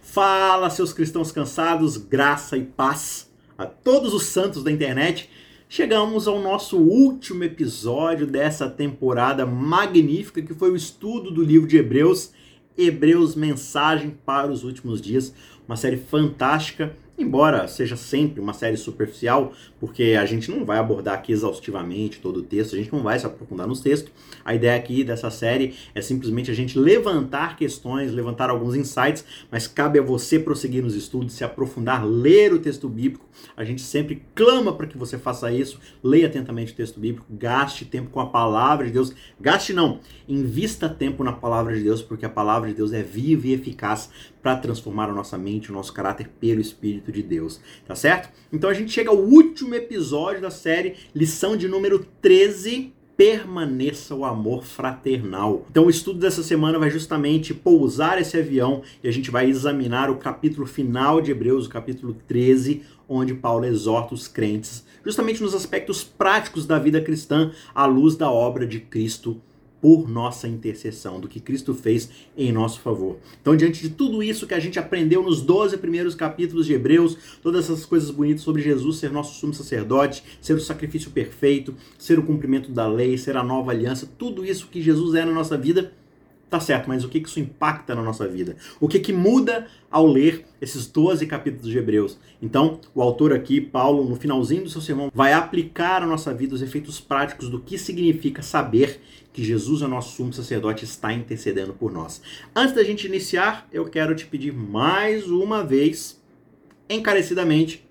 Fala, seus cristãos cansados, graça e paz a todos os santos da internet. Chegamos ao nosso último episódio dessa temporada magnífica que foi o estudo do livro de Hebreus, Hebreus Mensagem para os Últimos Dias, uma série fantástica Embora seja sempre uma série superficial, porque a gente não vai abordar aqui exaustivamente todo o texto, a gente não vai se aprofundar nos textos. A ideia aqui dessa série é simplesmente a gente levantar questões, levantar alguns insights, mas cabe a você prosseguir nos estudos, se aprofundar, ler o texto bíblico. A gente sempre clama para que você faça isso, leia atentamente o texto bíblico, gaste tempo com a palavra de Deus. Gaste não, invista tempo na palavra de Deus, porque a palavra de Deus é viva e eficaz para transformar a nossa mente, o nosso caráter pelo Espírito de Deus, tá certo? Então a gente chega ao último episódio da série, lição de número 13, permaneça o amor fraternal. Então o estudo dessa semana vai justamente pousar esse avião e a gente vai examinar o capítulo final de Hebreus, o capítulo 13, onde Paulo exorta os crentes justamente nos aspectos práticos da vida cristã à luz da obra de Cristo por nossa intercessão, do que Cristo fez em nosso favor. Então, diante de tudo isso que a gente aprendeu nos 12 primeiros capítulos de Hebreus, todas essas coisas bonitas sobre Jesus ser nosso sumo sacerdote, ser o sacrifício perfeito, ser o cumprimento da lei, ser a nova aliança, tudo isso que Jesus é na nossa vida, Tá certo, mas o que isso impacta na nossa vida? O que, que muda ao ler esses 12 capítulos de Hebreus? Então, o autor aqui, Paulo, no finalzinho do seu sermão, vai aplicar à nossa vida os efeitos práticos do que significa saber que Jesus, o nosso sumo sacerdote, está intercedendo por nós. Antes da gente iniciar, eu quero te pedir mais uma vez, encarecidamente,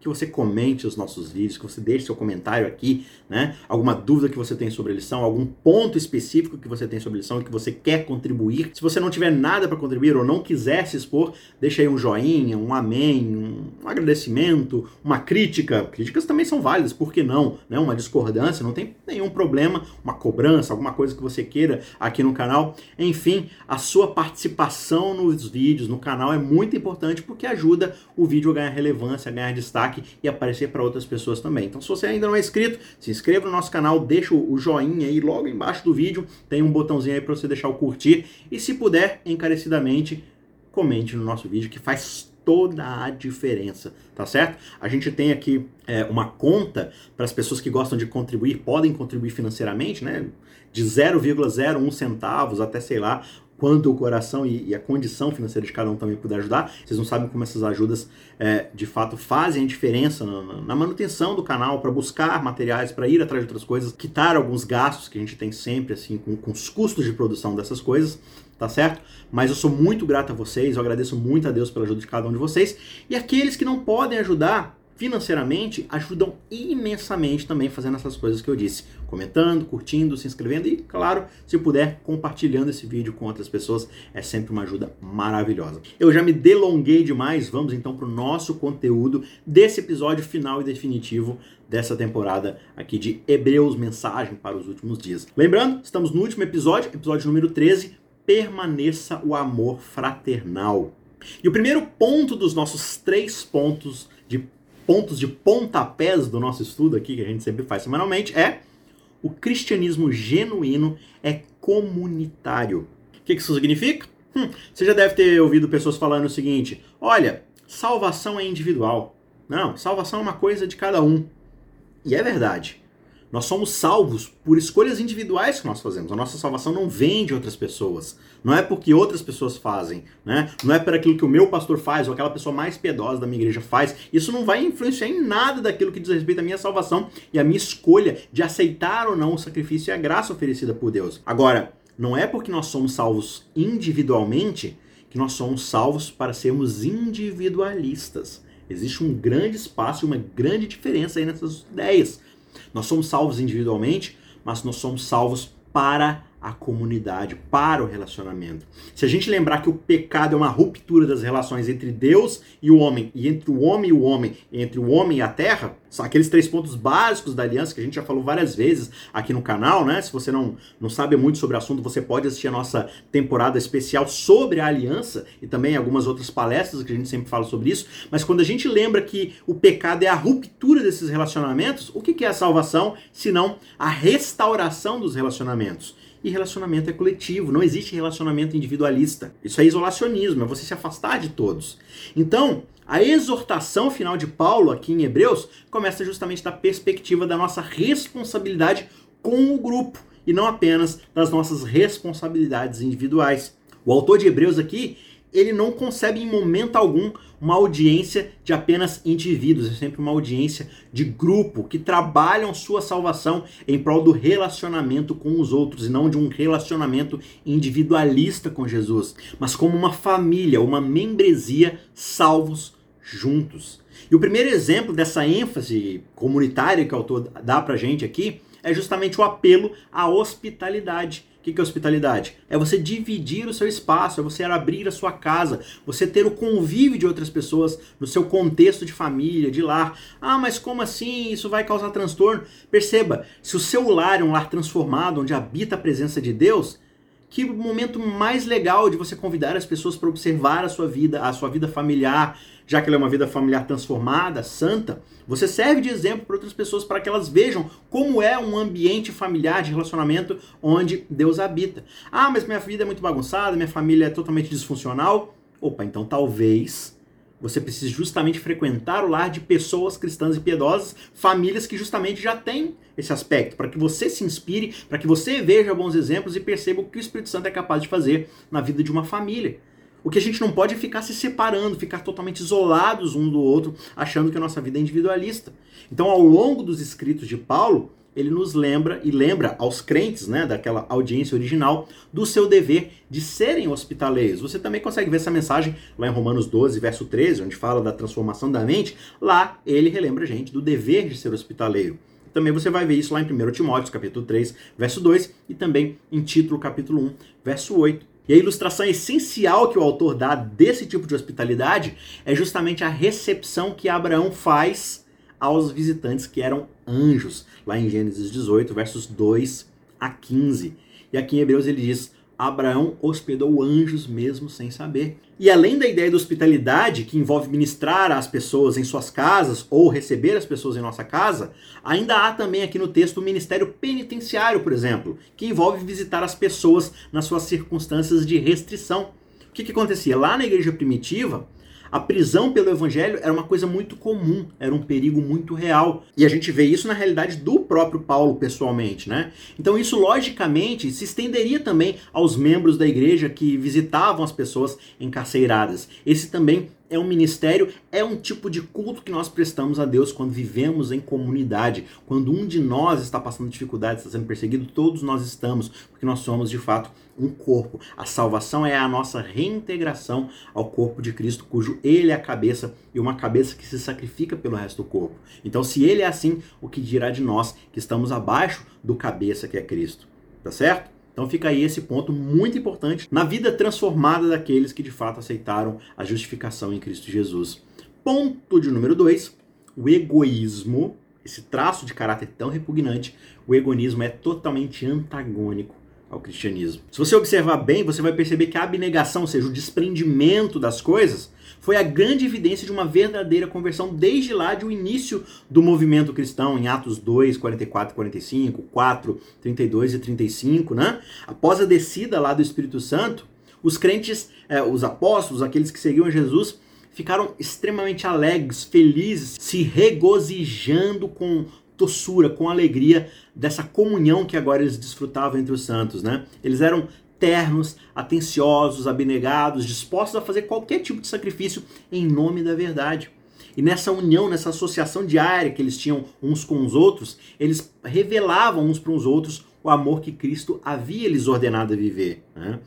que você comente os nossos vídeos, que você deixe seu comentário aqui, né? Alguma dúvida que você tem sobre a lição, algum ponto específico que você tem sobre a lição e que você quer contribuir. Se você não tiver nada para contribuir ou não quiser se expor, deixa aí um joinha, um amém, um agradecimento, uma crítica. Críticas também são válidas, por que não? Né? Uma discordância, não tem nenhum problema, uma cobrança, alguma coisa que você queira aqui no canal. Enfim, a sua participação nos vídeos, no canal é muito importante porque ajuda o vídeo a ganhar relevância, a ganhar destaque e aparecer para outras pessoas também. Então, se você ainda não é inscrito, se inscreva no nosso canal, deixa o joinha aí logo embaixo do vídeo, tem um botãozinho aí para você deixar o curtir e se puder, encarecidamente, comente no nosso vídeo que faz toda a diferença, tá certo? A gente tem aqui é, uma conta para as pessoas que gostam de contribuir, podem contribuir financeiramente, né? De 0,01 centavos até, sei lá, quanto o coração e, a condição financeira de cada um também puder ajudar. Vocês não sabem como essas ajudas é, de fato fazem a diferença na, na manutenção do canal, para buscar materiais, para ir atrás de outras coisas, quitar alguns gastos que a gente tem sempre assim com, com os custos de produção dessas coisas tá certo? Mas eu sou muito grato a vocês, eu agradeço muito a Deus pela ajuda de cada um de vocês. E aqueles que não podem ajudar, financeiramente ajudam imensamente também fazendo essas coisas que eu disse, comentando, curtindo, se inscrevendo e, claro, se puder, compartilhando esse vídeo com outras pessoas, é sempre uma ajuda maravilhosa. Eu já me delonguei demais, vamos então para o nosso conteúdo desse episódio final e definitivo dessa temporada aqui de Hebreus Mensagem para os últimos dias. Lembrando, estamos no último episódio, episódio número 13, permaneça o amor fraternal. E o primeiro ponto dos nossos três pontos de pontos de pontapés do nosso estudo aqui, que a gente sempre faz semanalmente, é o cristianismo genuíno é comunitário. O que isso significa? Hum, você já deve ter ouvido pessoas falando o seguinte: olha, salvação é individual. Não, salvação é uma coisa de cada um. E é verdade. Nós somos salvos por escolhas individuais que nós fazemos. A nossa salvação não vem de outras pessoas. Não é porque outras pessoas fazem, né? Não é por aquilo que o meu pastor faz ou aquela pessoa mais piedosa da minha igreja faz. Isso não vai influenciar em nada daquilo que diz respeito à minha salvação e à minha escolha de aceitar ou não o sacrifício e a graça oferecida por Deus. Agora, não é porque nós somos salvos individualmente que nós somos salvos para sermos individualistas. Existe um grande espaço e uma grande diferença aí nessas ideias. Nós somos salvos individualmente, mas nós somos salvos para a comunidade, para o relacionamento. Se a gente lembrar que o pecado é uma ruptura das relações entre Deus e o homem, e entre o homem e o homem, entre o homem e a terra, são aqueles três pontos básicos da aliança que a gente já falou várias vezes aqui no canal, né? Se você não, não sabe muito sobre o assunto, você pode assistir a nossa temporada especial sobre a aliança e também algumas outras palestras que a gente sempre fala sobre isso. Mas quando a gente lembra que o pecado é a ruptura desses relacionamentos, o que é a salvação, senão a restauração dos relacionamentos? E relacionamento é coletivo, não existe relacionamento individualista. Isso é isolacionismo, é você se afastar de todos. Então, a exortação final de Paulo aqui em Hebreus começa justamente da perspectiva da nossa responsabilidade com o grupo e não apenas das nossas responsabilidades individuais. O autor de Hebreus aqui, ele não concebe em momento algum uma audiência de apenas indivíduos, é sempre uma audiência de grupo que trabalham sua salvação em prol do relacionamento com os outros e não de um relacionamento individualista com Jesus, mas como uma família, uma membresia salvos juntos. E o primeiro exemplo dessa ênfase comunitária que o autor dá pra gente aqui é justamente o apelo à hospitalidade. O que é hospitalidade? É você dividir o seu espaço, é você abrir a sua casa, você ter o convívio de outras pessoas no seu contexto de família, de lar. Ah, mas como assim? Isso vai causar transtorno? Perceba, se o seu lar é um lar transformado, onde habita a presença de Deus, que momento mais legal de você convidar as pessoas para observar a sua vida, a sua vida familiar, já que ela é uma vida familiar transformada, santa, você serve de exemplo para outras pessoas para que elas vejam como é um ambiente familiar de relacionamento onde Deus habita. Ah, mas minha vida é muito bagunçada, minha família é totalmente disfuncional. Opa, então talvez você precise justamente frequentar o lar de pessoas cristãs e piedosas, famílias que justamente já têm esse aspecto, para que você se inspire, para que você veja bons exemplos e perceba o que o Espírito Santo é capaz de fazer na vida de uma família. O que a gente não pode é ficar se separando, ficar totalmente isolados um do outro, achando que a nossa vida é individualista. Então, ao longo dos escritos de Paulo, ele nos lembra e lembra aos crentes, né, daquela audiência original, do seu dever de serem hospitaleiros. Você também consegue ver essa mensagem lá em Romanos 12, verso 13, onde fala da transformação da mente. Lá ele relembra a gente do dever de ser hospitaleiro. Também você vai ver isso lá em 1 Timóteo, capítulo 3, verso 2, e também em Título, capítulo 1, verso 8. E a ilustração essencial que o autor dá desse tipo de hospitalidade é justamente a recepção que Abraão faz aos visitantes que eram anjos, lá em Gênesis 18, versos 2 a 15. E aqui em Hebreus ele diz: Abraão hospedou anjos mesmo sem saber. E além da ideia da hospitalidade, que envolve ministrar às pessoas em suas casas ou receber as pessoas em nossa casa, ainda há também aqui no texto o ministério penitenciário, por exemplo, que envolve visitar as pessoas nas suas circunstâncias de restrição. O que, que acontecia? Lá na igreja primitiva, a prisão pelo evangelho era uma coisa muito comum, era um perigo muito real. E a gente vê isso na realidade do próprio Paulo pessoalmente, né? Então isso logicamente se estenderia também aos membros da igreja que visitavam as pessoas encarceiradas. Esse também é um ministério, é um tipo de culto que nós prestamos a Deus quando vivemos em comunidade. Quando um de nós está passando dificuldade, está sendo perseguido, todos nós estamos, porque nós somos de fato um corpo. A salvação é a nossa reintegração ao corpo de Cristo, cujo ele é a cabeça e uma cabeça que se sacrifica pelo resto do corpo. Então, se ele é assim, o que dirá de nós que estamos abaixo do cabeça que é Cristo? Tá certo? Então fica aí esse ponto muito importante na vida transformada daqueles que de fato aceitaram a justificação em Cristo Jesus. Ponto de número 2, o egoísmo, esse traço de caráter tão repugnante, o egoísmo é totalmente antagônico ao cristianismo. Se você observar bem, você vai perceber que a abnegação, ou seja, o desprendimento das coisas, foi a grande evidência de uma verdadeira conversão desde lá de o início do movimento cristão, em Atos 2, 44 e 45, 4, 32 e 35, né? Após a descida lá do Espírito Santo, os crentes, eh, os apóstolos, aqueles que seguiam Jesus, ficaram extremamente alegres, felizes, se regozijando com doçura, com alegria dessa comunhão que agora eles desfrutavam entre os santos, né? Eles eram ternos, atenciosos, abnegados, dispostos a fazer qualquer tipo de sacrifício em nome da verdade. E nessa união, nessa associação diária que eles tinham uns com os outros, eles revelavam uns para os outros o amor que Cristo havia lhes ordenado a viver. Né?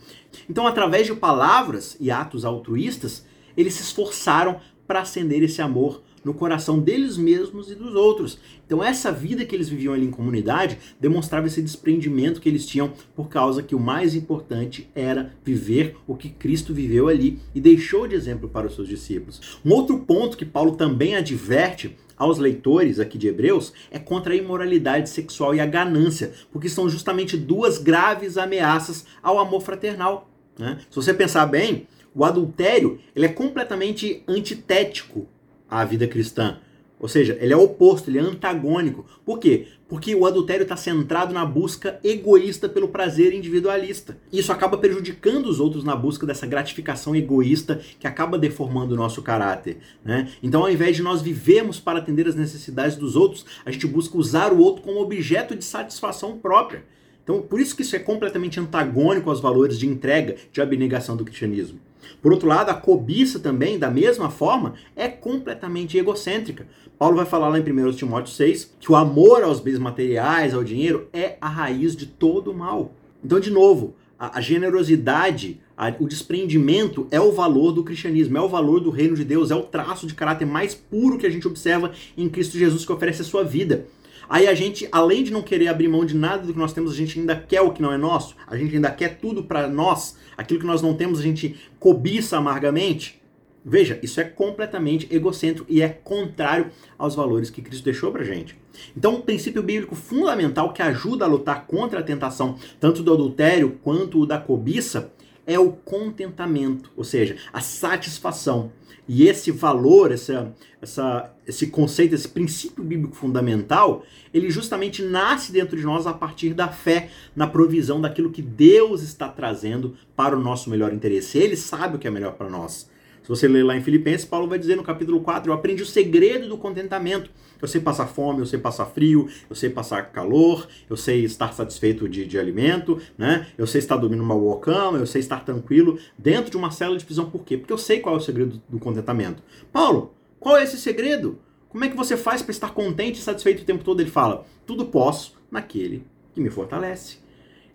Então, através de palavras e atos altruístas, eles se esforçaram para acender esse amor no coração deles mesmos e dos outros. Então essa vida que eles viviam ali em comunidade demonstrava esse desprendimento que eles tinham por causa que o mais importante era viver o que Cristo viveu ali e deixou de exemplo para os seus discípulos. Um outro ponto que Paulo também adverte aos leitores aqui de Hebreus é contra a imoralidade sexual e a ganância, porque são justamente duas graves ameaças ao amor fraternal. Né? Se você pensar bem, o adultério ele é completamente antitético à vida cristã. Ou seja, ele é oposto, ele é antagônico. Por quê? Porque o adultério está centrado na busca egoísta pelo prazer individualista. Isso acaba prejudicando os outros na busca dessa gratificação egoísta que acaba deformando o nosso caráter. Né? Então, ao invés de nós vivermos para atender as necessidades dos outros, a gente busca usar o outro como objeto de satisfação própria. Então, por isso que isso é completamente antagônico aos valores de entrega, de abnegação do cristianismo. Por outro lado, a cobiça também, da mesma forma, é completamente egocêntrica. Paulo vai falar lá em 1 Timóteo 6 que o amor aos bens materiais, ao dinheiro, é a raiz de todo o mal. Então, de novo, a, a generosidade, a, o desprendimento é o valor do cristianismo, é o valor do reino de Deus, é o traço de caráter mais puro que a gente observa em Cristo Jesus que oferece a sua vida. Aí a gente, além de não querer abrir mão de nada do que nós temos, a gente ainda quer o que não é nosso, a gente ainda quer tudo para nós, aquilo que nós não temos, a gente cobiça amargamente. Veja, isso é completamente egocêntrico e é contrário aos valores que Cristo deixou pra gente. Então, um princípio bíblico fundamental que ajuda a lutar contra a tentação, tanto do adultério quanto da cobiça, é o contentamento, ou seja, a satisfação. E esse valor, essa, essa, esse conceito, esse princípio bíblico fundamental, ele justamente nasce dentro de nós a partir da fé na provisão daquilo que Deus está trazendo para o nosso melhor interesse. Ele sabe o que é melhor para nós. Você ler lá em Filipenses, Paulo vai dizer no capítulo 4: Eu aprendi o segredo do contentamento. Eu sei passar fome, eu sei passar frio, eu sei passar calor, eu sei estar satisfeito de, de alimento, né? eu sei estar dormindo numa boa cama, eu sei estar tranquilo dentro de uma célula de prisão. Por quê? Porque eu sei qual é o segredo do contentamento. Paulo, qual é esse segredo? Como é que você faz para estar contente e satisfeito o tempo todo? Ele fala: Tudo posso naquele que me fortalece.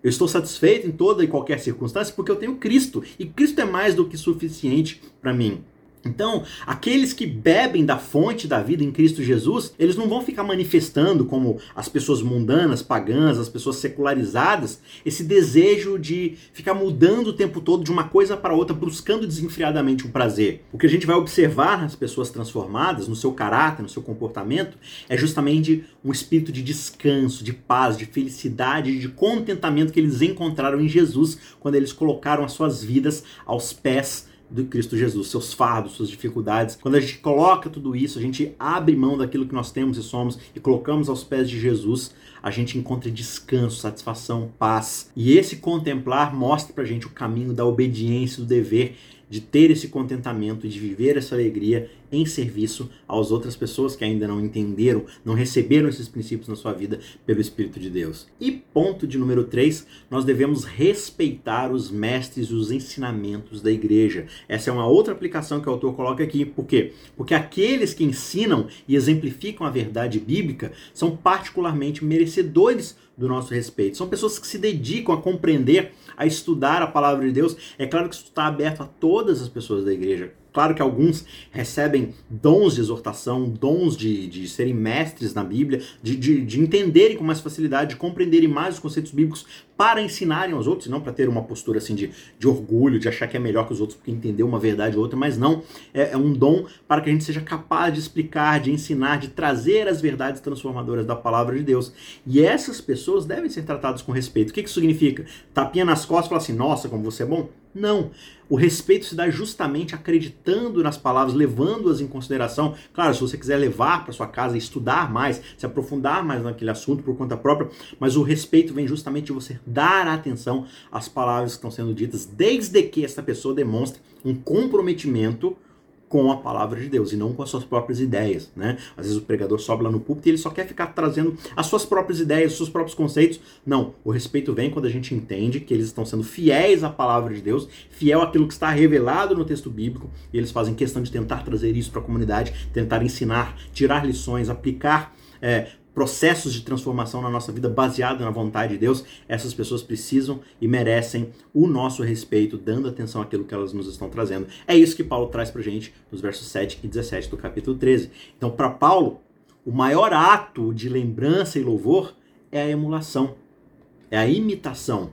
Eu estou satisfeito em toda e qualquer circunstância porque eu tenho Cristo. E Cristo é mais do que suficiente para mim. Então, aqueles que bebem da fonte da vida em Cristo Jesus, eles não vão ficar manifestando como as pessoas mundanas, pagãs, as pessoas secularizadas, esse desejo de ficar mudando o tempo todo de uma coisa para outra, buscando desenfreadamente o prazer. O que a gente vai observar nas pessoas transformadas, no seu caráter, no seu comportamento, é justamente um espírito de descanso, de paz, de felicidade, de contentamento que eles encontraram em Jesus quando eles colocaram as suas vidas aos pés do Cristo Jesus, seus fardos, suas dificuldades. Quando a gente coloca tudo isso, a gente abre mão daquilo que nós temos e somos e colocamos aos pés de Jesus, a gente encontra descanso, satisfação, paz. E esse contemplar mostra pra gente o caminho da obediência, do dever de ter esse contentamento, de viver essa alegria em serviço às outras pessoas que ainda não entenderam, não receberam esses princípios na sua vida pelo Espírito de Deus. E ponto de número 3, nós devemos respeitar os mestres e os ensinamentos da igreja. Essa é uma outra aplicação que o autor coloca aqui. Por quê? Porque aqueles que ensinam e exemplificam a verdade bíblica são particularmente merecedores do nosso respeito. São pessoas que se dedicam a compreender, a estudar a palavra de Deus. É claro que isso está aberto a todas as pessoas da igreja. Claro que alguns recebem dons de exortação, dons de, de serem mestres na Bíblia, de, de, de entenderem com mais facilidade, de compreenderem mais os conceitos bíblicos para ensinarem aos outros, e não para ter uma postura assim de, de orgulho, de achar que é melhor que os outros porque entendeu uma verdade ou outra, mas não. É, é um dom para que a gente seja capaz de explicar, de ensinar, de trazer as verdades transformadoras da palavra de Deus. E essas pessoas devem ser tratadas com respeito. O que, que significa? Tapinha nas costas e falar assim: nossa, como você é bom? Não. O respeito se dá justamente acreditando nas palavras, levando-as em consideração. Claro, se você quiser levar para sua casa, estudar mais, se aprofundar mais naquele assunto por conta própria, mas o respeito vem justamente de você dar atenção às palavras que estão sendo ditas, desde que essa pessoa demonstre um comprometimento com a palavra de Deus e não com as suas próprias ideias, né? Às vezes o pregador sobe lá no púlpito e ele só quer ficar trazendo as suas próprias ideias, os seus próprios conceitos. Não, o respeito vem quando a gente entende que eles estão sendo fiéis à palavra de Deus, fiel àquilo que está revelado no texto bíblico, e eles fazem questão de tentar trazer isso para a comunidade, tentar ensinar, tirar lições, aplicar é, processos de transformação na nossa vida baseado na vontade de Deus, essas pessoas precisam e merecem o nosso respeito, dando atenção àquilo que elas nos estão trazendo. É isso que Paulo traz pra gente nos versos 7 e 17 do capítulo 13. Então, para Paulo, o maior ato de lembrança e louvor é a emulação, é a imitação.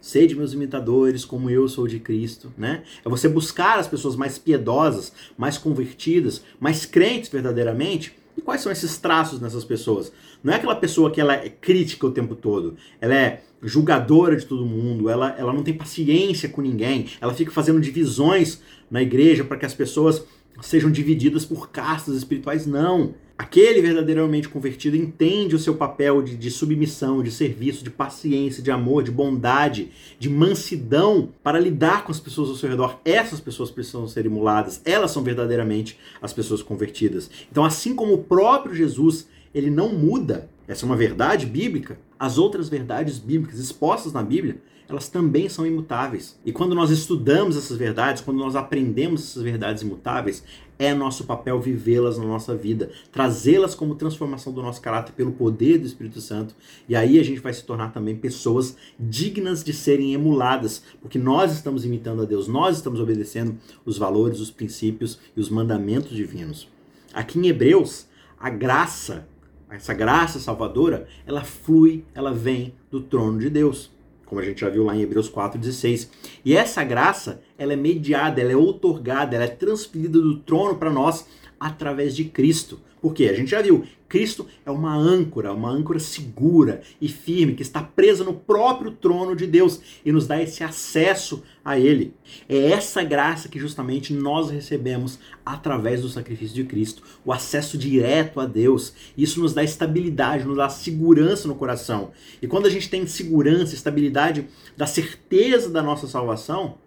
Sede meus imitadores, como eu sou de Cristo, né? É você buscar as pessoas mais piedosas, mais convertidas, mais crentes verdadeiramente, e quais são esses traços nessas pessoas? Não é aquela pessoa que ela é crítica o tempo todo, ela é julgadora de todo mundo, ela, ela não tem paciência com ninguém, ela fica fazendo divisões na igreja para que as pessoas sejam divididas por castas espirituais, não. Aquele verdadeiramente convertido entende o seu papel de, de, submissão, de serviço, de paciência, de amor, de bondade, de mansidão para lidar com as pessoas ao seu redor. Essas pessoas precisam ser emuladas. Elas são verdadeiramente as pessoas convertidas. Então, assim como o próprio Jesus, ele não muda. Essa é uma verdade bíblica. As outras verdades bíblicas expostas na Bíblia, elas também são imutáveis. E quando nós estudamos essas verdades, quando nós aprendemos essas verdades imutáveis, é nosso papel vivê-las na nossa vida, trazê-las como transformação do nosso caráter pelo poder do Espírito Santo. E aí a gente vai se tornar também pessoas dignas de serem emuladas, porque nós estamos imitando a Deus, nós estamos obedecendo os valores, os princípios e os mandamentos divinos. Aqui em Hebreus, a graça, essa graça salvadora, ela flui, ela vem do trono de Deus como a gente já viu lá em Hebreus 4,16. E essa graça, ela é mediada, ela é outorgada, ela é transferida do trono para nós através de Cristo. Porque a gente já viu, Cristo é uma âncora, uma âncora segura e firme, que está presa no próprio trono de Deus e nos dá esse acesso a Ele. É essa graça que justamente nós recebemos através do sacrifício de Cristo, o acesso direto a Deus. Isso nos dá estabilidade, nos dá segurança no coração. E quando a gente tem segurança, estabilidade, da certeza da nossa salvação,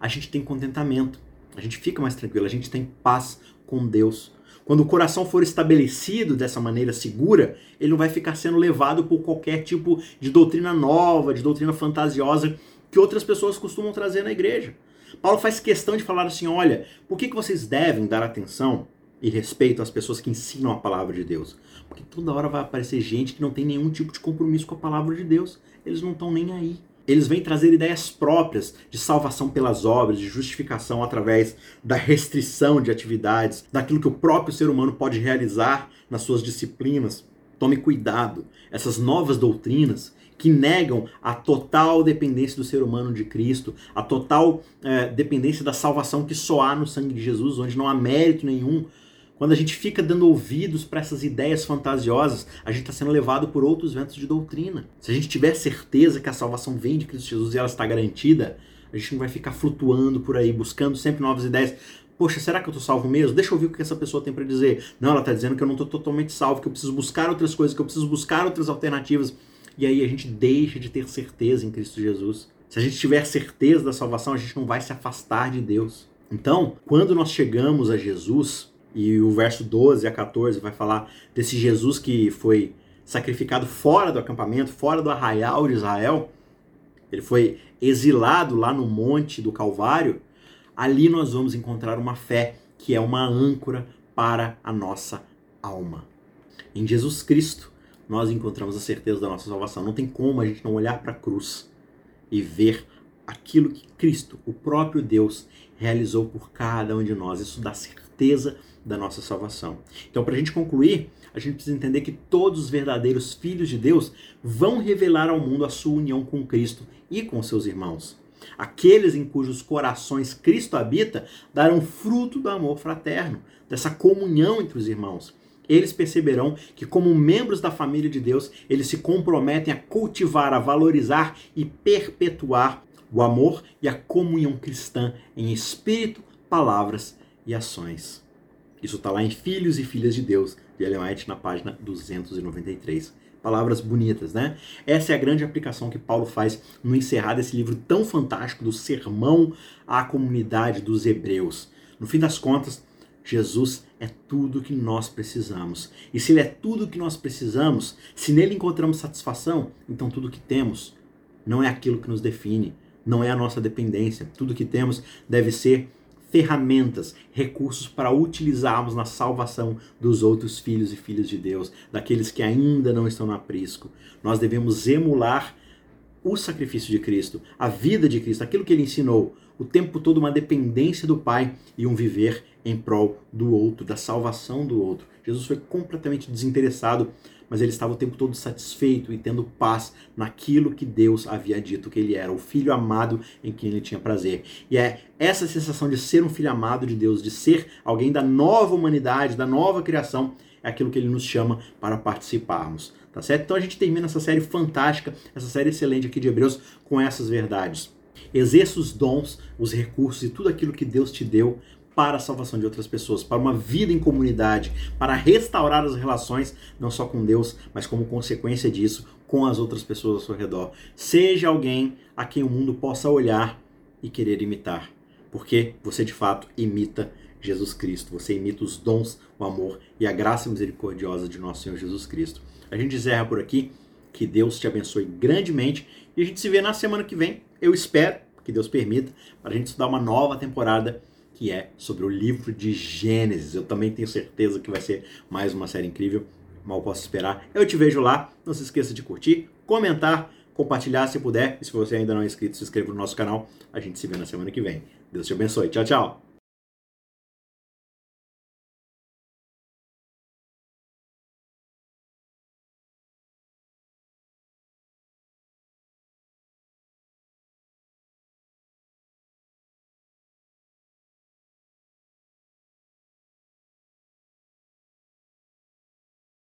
a gente tem contentamento, a gente fica mais tranquilo, a gente tem paz com Deus. Quando o coração for estabelecido dessa maneira segura, ele não vai ficar sendo levado por qualquer tipo de doutrina nova, de doutrina fantasiosa que outras pessoas costumam trazer na igreja. Paulo faz questão de falar assim: olha, por que, que vocês devem dar atenção e respeito às pessoas que ensinam a palavra de Deus? Porque toda hora vai aparecer gente que não tem nenhum tipo de compromisso com a palavra de Deus. Eles não estão nem aí. Eles vêm trazer ideias próprias de salvação pelas obras, de justificação através da restrição de atividades, daquilo que o próprio ser humano pode realizar nas suas disciplinas. Tome cuidado. Essas novas doutrinas que negam a total dependência do ser humano de Cristo, a total é, dependência da salvação que só há no sangue de Jesus, onde não há mérito nenhum quando a gente fica dando ouvidos para essas ideias fantasiosas, a gente está sendo levado por outros ventos de doutrina. Se a gente tiver certeza que a salvação vem de Cristo Jesus e ela está garantida, a gente não vai ficar flutuando por aí, buscando sempre novas ideias. Poxa, será que eu estou salvo mesmo? Deixa eu ouvir o que essa pessoa tem para dizer. Não, ela está dizendo que eu não estou totalmente salvo, que eu preciso buscar outras coisas, que eu preciso buscar outras alternativas. E aí a gente deixa de ter certeza em Cristo Jesus. Se a gente tiver certeza da salvação, a gente não vai se afastar de Deus. Então, quando nós chegamos a Jesus, e o verso 12 a 14 vai falar desse Jesus que foi sacrificado fora do acampamento, fora do arraial de Israel. Ele foi exilado lá no monte do Calvário. Ali nós vamos encontrar uma fé que é uma âncora para a nossa alma. Em Jesus Cristo, nós encontramos a certeza da nossa salvação. Não tem como a gente não olhar para a cruz e ver aquilo que Cristo, o próprio Deus, realizou por cada um de nós. Isso dá certeza da nossa salvação. Então, para a gente concluir, a gente precisa entender que todos os verdadeiros filhos de Deus vão revelar ao mundo a sua união com Cristo e com seus irmãos. Aqueles em cujos corações Cristo habita darão fruto do amor fraterno, dessa comunhão entre os irmãos. Eles perceberão que, como membros da família de Deus, eles se comprometem a cultivar, a valorizar e perpetuar o amor e a comunhão cristã em espírito, palavras e ações. Isso está lá em Filhos e Filhas de Deus, de Ellen White, na página 293. Palavras bonitas, né? Essa é a grande aplicação que Paulo faz no encerrar desse livro tão fantástico do sermão à comunidade dos hebreus. No fim das contas, Jesus é tudo que nós precisamos. E se ele é tudo que nós precisamos, se nele encontramos satisfação, então tudo que temos não é aquilo que nos define, não é a nossa dependência. Tudo que temos deve ser ferramentas, recursos para utilizarmos na salvação dos outros filhos e filhas de Deus, daqueles que ainda não estão no aprisco. Nós devemos emular o sacrifício de Cristo, a vida de Cristo, aquilo que ele ensinou, o tempo todo uma dependência do Pai e um viver em prol do outro, da salvação do outro. Jesus foi completamente desinteressado mas ele estava o tempo todo satisfeito e tendo paz naquilo que Deus havia dito que ele era, o filho amado em quem ele tinha prazer. E é essa sensação de ser um filho amado de Deus, de ser alguém da nova humanidade, da nova criação, é aquilo que ele nos chama para participarmos. Tá certo? Então a gente termina essa série fantástica, essa série excelente aqui de Hebreus com essas verdades. Exerça os dons, os recursos e tudo aquilo que Deus te deu para a salvação de outras pessoas, para uma vida em comunidade, para restaurar as relações, não só com Deus, mas como consequência disso, com as outras pessoas ao seu redor. Seja alguém a quem o mundo possa olhar e querer imitar, porque você de fato imita Jesus Cristo, você imita os dons, o amor e a graça misericordiosa de nosso Senhor Jesus Cristo. A gente encerra por aqui. Que Deus te abençoe grandemente e a gente se vê na semana que vem. Eu espero que Deus permita para a gente estudar uma nova temporada que é sobre o livro de Gênesis. Eu também tenho certeza que vai ser mais uma série incrível. Mal posso esperar. Eu te vejo lá. Não se esqueça de curtir, comentar, compartilhar se puder. E se você ainda não é inscrito, se inscreva no nosso canal. A gente se vê na semana que vem. Deus te abençoe. Tchau, tchau.